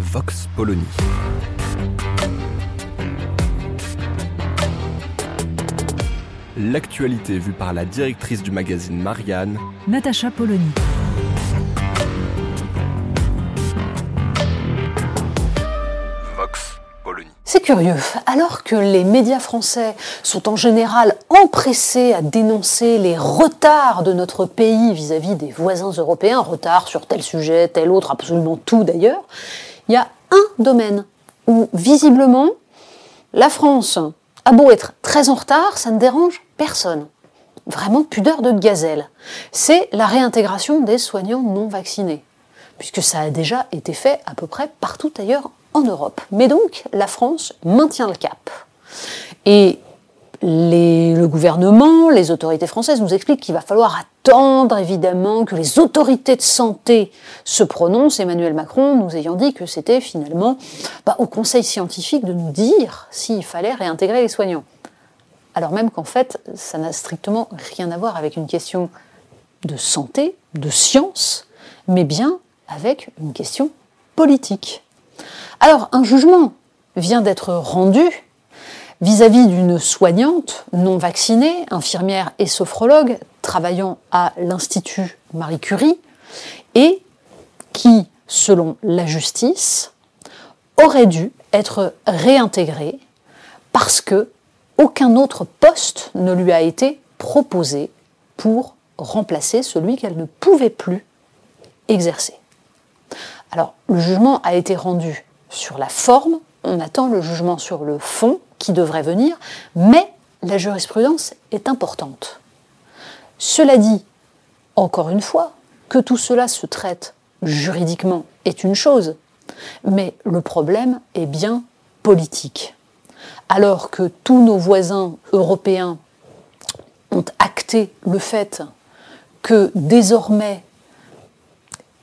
Vox Polony. L'actualité vue par la directrice du magazine Marianne, Natacha Polony. Vox Polony. C'est curieux, alors que les médias français sont en général empressés à dénoncer les retards de notre pays vis-à-vis des voisins européens, retards sur tel sujet, tel autre, absolument tout d'ailleurs, il y a un domaine où visiblement la France a beau être très en retard, ça ne dérange personne. Vraiment pudeur de gazelle. C'est la réintégration des soignants non vaccinés, puisque ça a déjà été fait à peu près partout ailleurs en Europe. Mais donc, la France maintient le cap. Le gouvernement, les autorités françaises nous expliquent qu'il va falloir attendre évidemment que les autorités de santé se prononcent, Emmanuel Macron nous ayant dit que c'était finalement bah, au conseil scientifique de nous dire s'il fallait réintégrer les soignants. Alors même qu'en fait, ça n'a strictement rien à voir avec une question de santé, de science, mais bien avec une question politique. Alors, un jugement vient d'être rendu vis-à-vis d'une soignante non vaccinée, infirmière et sophrologue, travaillant à l'Institut Marie Curie, et qui, selon la justice, aurait dû être réintégrée parce que aucun autre poste ne lui a été proposé pour remplacer celui qu'elle ne pouvait plus exercer. Alors, le jugement a été rendu sur la forme, on attend le jugement sur le fond qui devrait venir, mais la jurisprudence est importante. Cela dit, encore une fois, que tout cela se traite juridiquement est une chose, mais le problème est bien politique. Alors que tous nos voisins européens ont acté le fait que désormais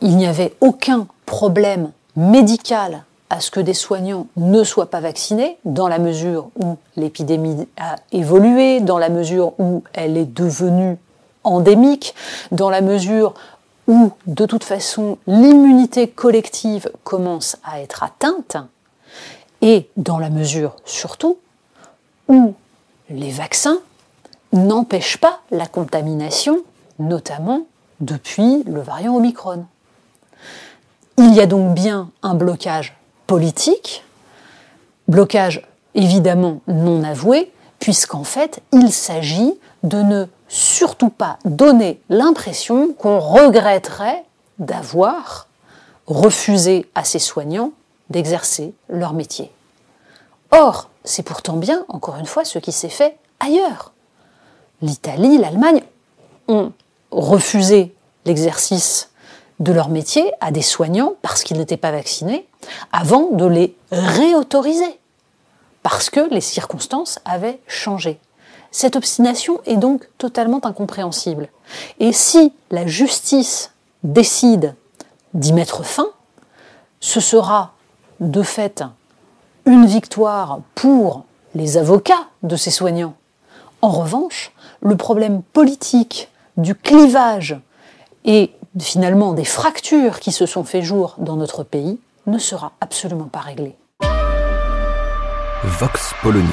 il n'y avait aucun problème médical à ce que des soignants ne soient pas vaccinés, dans la mesure où l'épidémie a évolué, dans la mesure où elle est devenue endémique, dans la mesure où, de toute façon, l'immunité collective commence à être atteinte, et dans la mesure surtout où les vaccins n'empêchent pas la contamination, notamment depuis le variant Omicron. Il y a donc bien un blocage politique, blocage évidemment non avoué, puisqu'en fait il s'agit de ne surtout pas donner l'impression qu'on regretterait d'avoir refusé à ces soignants d'exercer leur métier. Or, c'est pourtant bien, encore une fois, ce qui s'est fait ailleurs. L'Italie, l'Allemagne ont refusé l'exercice de leur métier à des soignants parce qu'ils n'étaient pas vaccinés avant de les réautoriser parce que les circonstances avaient changé. Cette obstination est donc totalement incompréhensible. Et si la justice décide d'y mettre fin, ce sera de fait une victoire pour les avocats de ces soignants. En revanche, le problème politique du clivage et finalement des fractures qui se sont fait jour dans notre pays ne sera absolument pas réglé. Vox Polony.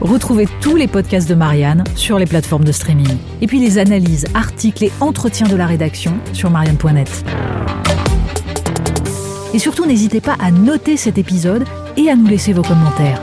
Retrouvez tous les podcasts de Marianne sur les plateformes de streaming. Et puis les analyses, articles et entretiens de la rédaction sur marianne.net. Et surtout, n'hésitez pas à noter cet épisode et à nous laisser vos commentaires.